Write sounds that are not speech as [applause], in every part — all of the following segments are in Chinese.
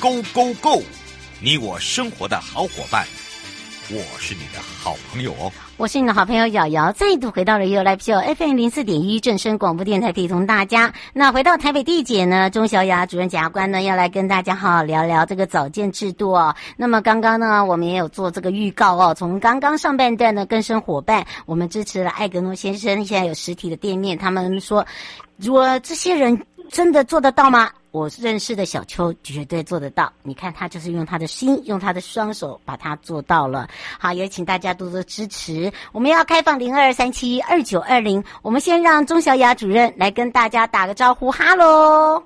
Go Go Go！你我生活的好伙伴，我是你的好朋友哦。我是你的好朋友瑶瑶，再度回到了 You Live Show FM 零四点一正声广播电台，可以同大家。那回到台北地检呢，钟小雅主任检察官呢，要来跟大家好好聊聊这个早间制度哦。那么刚刚呢，我们也有做这个预告哦。从刚刚上半段呢，更生伙伴，我们支持了艾格诺先生，现在有实体的店面。他们说，如果这些人真的做得到吗？我认识的小邱绝对做得到，你看他就是用他的心，用他的双手把它做到了。好，也请大家多多支持。我们要开放零二三七二九二零，我们先让钟小雅主任来跟大家打个招呼，哈喽，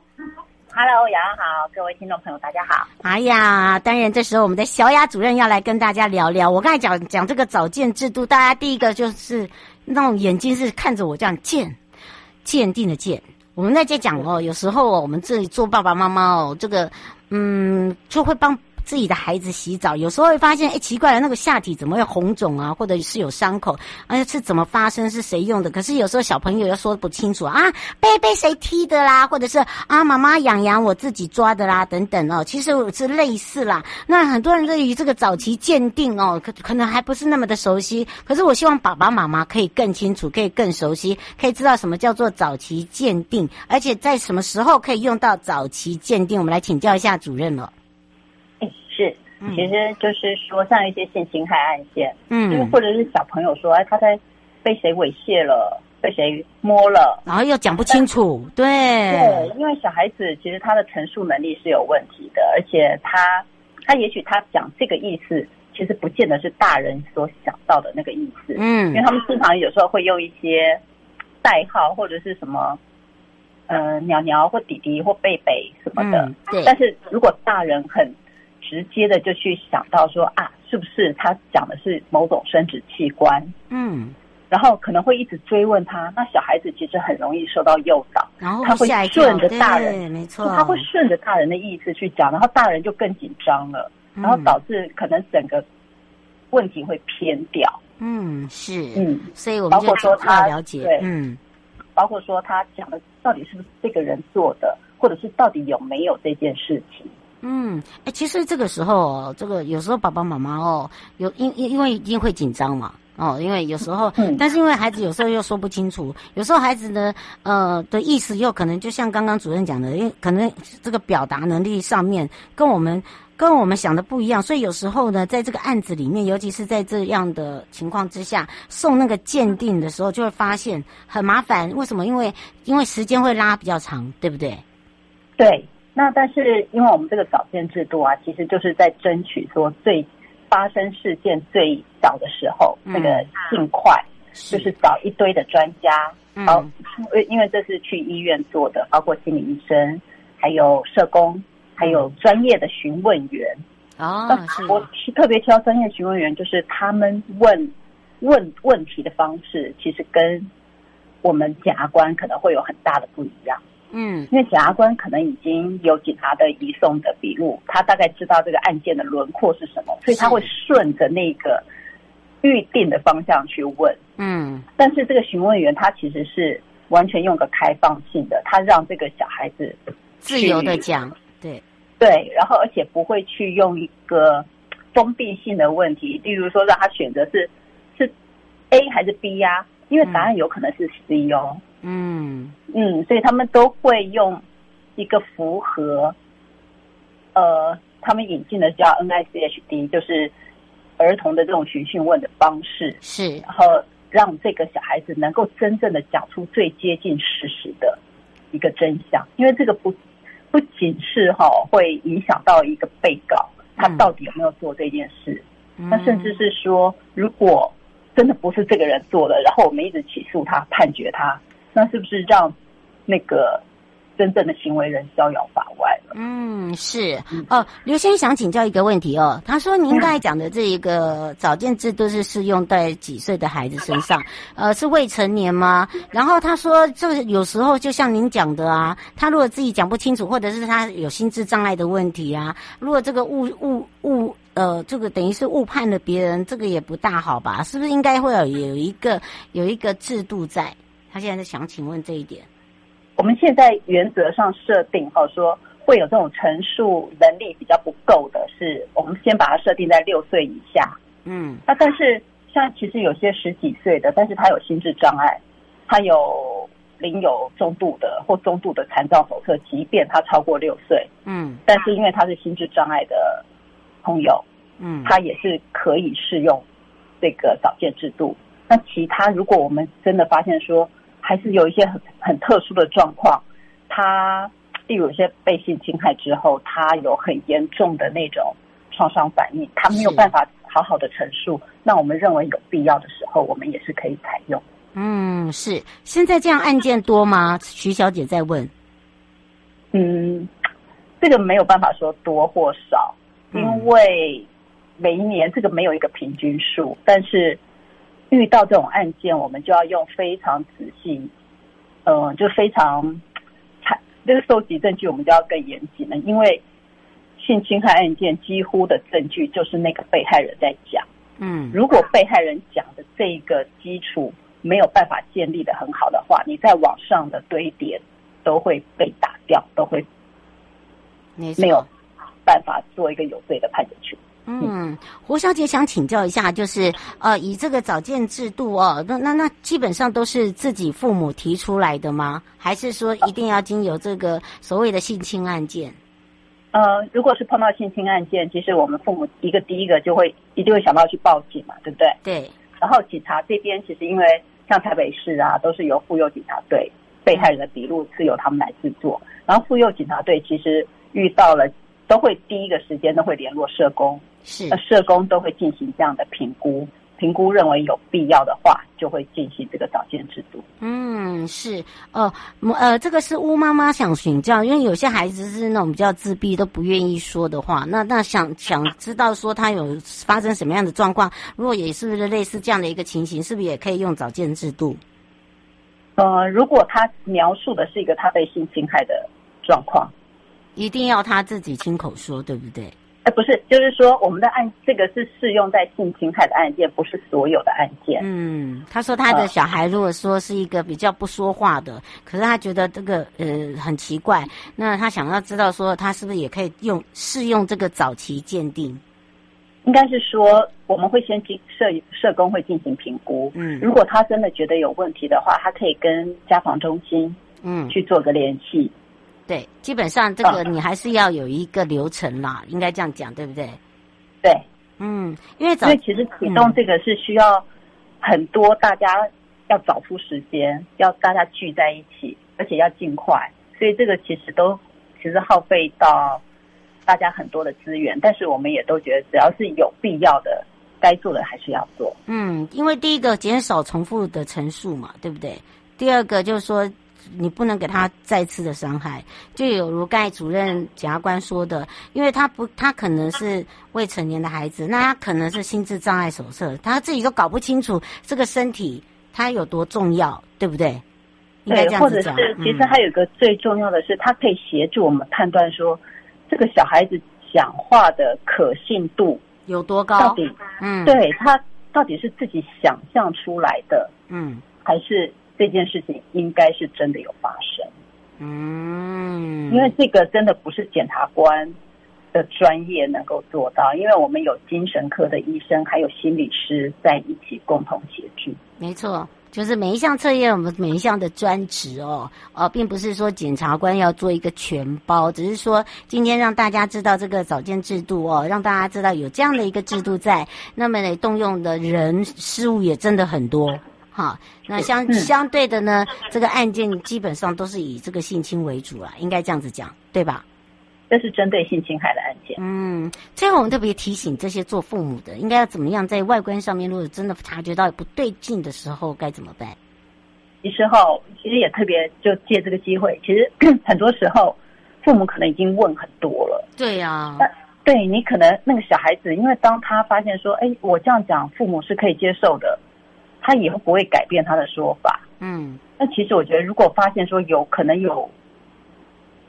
哈喽，雅雅好，各位听众朋友大家好。哎呀，当然这时候我们的小雅主任要来跟大家聊聊。我刚才讲讲这个早鉴制度，大家第一个就是那种眼睛是看着我这样鉴，鉴定的鉴。我们在家讲哦，有时候哦，我们这里做爸爸妈妈哦，这个嗯，就会帮。自己的孩子洗澡，有时候会发现，哎，奇怪了，那个下体怎么会红肿啊，或者是有伤口，而且是怎么发生，是谁用的？可是有时候小朋友又说不清楚啊，被被谁踢的啦，或者是啊，妈妈痒痒，我自己抓的啦，等等哦，其实我是类似啦。那很多人对于这个早期鉴定哦，可可能还不是那么的熟悉。可是我希望爸爸妈妈可以更清楚，可以更熟悉，可以知道什么叫做早期鉴定，而且在什么时候可以用到早期鉴定。我们来请教一下主任了。是，其实就是说，像一些性侵害案件，嗯，就是或者是小朋友说，哎，他在被谁猥亵了，被谁摸了，然后又讲不清楚，对，对，因为小孩子其实他的陈述能力是有问题的，而且他他也许他讲这个意思，其实不见得是大人所想到的那个意思，嗯，因为他们经常有时候会用一些代号或者是什么，呃，鸟鸟或弟弟或贝贝什么的，嗯，对，但是如果大人很直接的就去想到说啊，是不是他讲的是某种生殖器官？嗯，然后可能会一直追问他。那小孩子其实很容易受到诱导，然后他会顺着大人，没错，他会顺着大人的意思去讲，然后大人就更紧张了，然后导致可能整个问题会偏掉。嗯，是，嗯，所以我们就包括说他了解，对，嗯，包括说他讲的到底是不是这个人做的，或者是到底有没有这件事情。嗯，哎，其实这个时候哦，这个有时候爸爸妈妈哦，有因因因为一定会紧张嘛，哦，因为有时候，嗯，但是因为孩子有时候又说不清楚，有时候孩子呢，呃的意思又可能就像刚刚主任讲的，因为可能这个表达能力上面跟我们跟我们想的不一样，所以有时候呢，在这个案子里面，尤其是在这样的情况之下，送那个鉴定的时候，就会发现很麻烦。为什么？因为因为时间会拉比较长，对不对？对。那但是，因为我们这个早鉴制度啊，其实就是在争取说最发生事件最早的时候，那个尽快，就是找一堆的专家，好，因为因为这是去医院做的，包括心理医生，还有社工，还有专业的询问员。啊，我是。特别挑专业询问员，就是他们问问问题的方式，其实跟我们检察官可能会有很大的不一样。嗯，因为检察官可能已经有警察的移送的笔录，他大概知道这个案件的轮廓是什么，所以他会顺着那个预定的方向去问。嗯，但是这个询问员他其实是完全用个开放性的，他让这个小孩子自由的讲，对对，然后而且不会去用一个封闭性的问题，例如说让他选择是是 A 还是 B 呀、啊？因为答案有可能是 C 哦。嗯嗯。嗯，所以他们都会用一个符合，呃，他们引进的叫 NICHD，就是儿童的这种询讯问的方式，是，然后让这个小孩子能够真正的讲出最接近事实的一个真相，因为这个不不仅是哈、哦、会影响到一个被告他到底有没有做这件事，那、嗯、甚至是说如果真的不是这个人做的，然后我们一直起诉他、判决他，那是不是让那个真正的行为人逍遥法外了？嗯，是哦。刘先生想请教一个问题哦，他说您刚才讲的这一个早见制度是适用在几岁的孩子身上？呃，是未成年吗？然后他说，这个有时候就像您讲的啊，他如果自己讲不清楚，或者是他有心智障碍的问题啊，如果这个误误误。呃，这个等于是误判了别人，这个也不大好吧？是不是应该会有有一个有一个制度在？他现在在想请问这一点。我们现在原则上设定哈，说会有这种陈述能力比较不够的是，是我们先把它设定在六岁以下。嗯，那但是像其实有些十几岁的，但是他有心智障碍，他有领有中度的或中度的残障手册，即便他超过六岁，嗯，但是因为他是心智障碍的。朋友，嗯，他也是可以适用这个早见制度。那其他，如果我们真的发现说，还是有一些很很特殊的状况，他例如有些被性侵害之后，他有很严重的那种创伤反应，他没有办法好好的陈述。那我们认为有必要的时候，我们也是可以采用。嗯，是。现在这样案件多吗？徐小姐在问。嗯，这个没有办法说多或少。因为每一年这个没有一个平均数，但是遇到这种案件，我们就要用非常仔细，呃，就非常采这个收集证据，我们就要更严谨了。因为性侵害案件几乎的证据就是那个被害人在讲，嗯，如果被害人讲的这个基础没有办法建立的很好的话，你在网上的堆叠都会被打掉，都会没有。办法做一个有罪的判决去。嗯，胡小姐想请教一下，就是呃，以这个早建制度哦，那那那基本上都是自己父母提出来的吗？还是说一定要经由这个所谓的性侵案件？呃，如果是碰到性侵案件，其实我们父母一个第一个就会一定会想到去报警嘛，对不对？对。然后警察这边其实因为像台北市啊，都是由妇幼警察队被害人的笔录是由他们来制作，然后妇幼警察队其实遇到了。都会第一个时间都会联络社工，是，那社工都会进行这样的评估，评估认为有必要的话，就会进行这个早见制度。嗯，是，哦，呃，这个是乌妈妈想请教，因为有些孩子是那种比较自闭，都不愿意说的话，那那想想知道说他有发生什么样的状况，如果也是不是类似这样的一个情形，是不是也可以用早见制度？呃，如果他描述的是一个他被性侵害的状况。一定要他自己亲口说，对不对？哎，不是，就是说我们的案，这个是适用在性侵害的案件，不是所有的案件。嗯，他说他的小孩如果说是一个比较不说话的，呃、可是他觉得这个呃很奇怪，那他想要知道说他是不是也可以用适用这个早期鉴定？应该是说我们会先进社社工会进行评估。嗯，如果他真的觉得有问题的话，他可以跟家访中心嗯去做个联系。对，基本上这个你还是要有一个流程啦，嗯、应该这样讲，对不对？对，嗯，因为早因为其实启动这个是需要很多大家要找出时间，嗯、要大家聚在一起，而且要尽快，所以这个其实都其实耗费到大家很多的资源，但是我们也都觉得只要是有必要的，该做的还是要做。嗯，因为第一个减少重复的陈述嘛，对不对？第二个就是说。你不能给他再次的伤害，就有如盖主任检察官说的，因为他不，他可能是未成年的孩子，那他可能是心智障碍手册，他自己都搞不清楚这个身体他有多重要，对不对？应该这样子讲。或者是，其实还有一个最重要的是，他可以协助我们判断说，这个小孩子讲话的可信度有多高？到底，嗯，对，他到底是自己想象出来的，嗯，还是？这件事情应该是真的有发生，嗯，因为这个真的不是检察官的专业能够做到，因为我们有精神科的医生，还有心理师在一起共同协助。没错，就是每一项测验，我们每一项的专职哦，呃，并不是说检察官要做一个全包，只是说今天让大家知道这个早见制度哦，让大家知道有这样的一个制度在，那么呢，动用的人事物也真的很多。好，那相相对的呢，这个案件基本上都是以这个性侵为主啊，应该这样子讲，对吧？这是针对性侵害的案件。嗯，最后我们特别提醒这些做父母的，应该要怎么样在外观上面，如果真的察觉到不对劲的时候，该怎么办？其实哈，其实也特别就借这个机会，其实 [clears throat] 很多时候父母可能已经问很多了。对呀、啊，对你可能那个小孩子，因为当他发现说，哎，我这样讲父母是可以接受的，他以后不会改变他的说法。嗯，那其实我觉得，如果发现说有可能有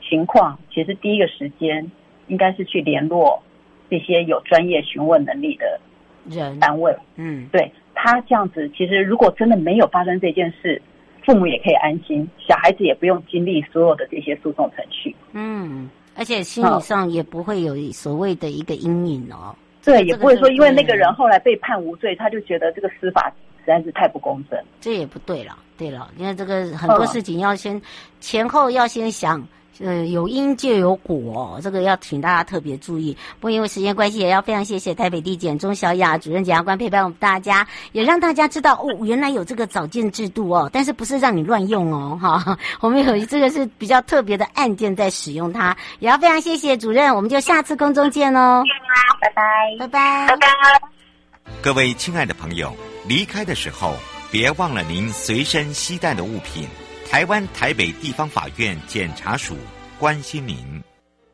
情况，其实第一个时间应该是去联络这些有专业询问能力的人单位。嗯，对他这样子，其实如果真的没有发生这件事。父母也可以安心，小孩子也不用经历所有的这些诉讼程序。嗯，而且心理上也不会有所谓的一个阴影哦。对，也不会说因为那个人后来被判无罪，他就觉得这个司法实在是太不公正。这也不对了，对了，因为这个很多事情要先前后要先想。呃，有因就有果，这个要请大家特别注意。不过因为时间关系，也要非常谢谢台北地检钟小雅主任检察官陪伴我们大家，也让大家知道哦，原来有这个早见制度哦，但是不是让你乱用哦，哈。[laughs] 我们有这个是比较特别的案件在使用它，也要非常谢谢主任，我们就下次空中见哦，拜拜，拜拜，拜拜。各位亲爱的朋友，离开的时候别忘了您随身携带的物品。台湾台北地方法院检察署关心您。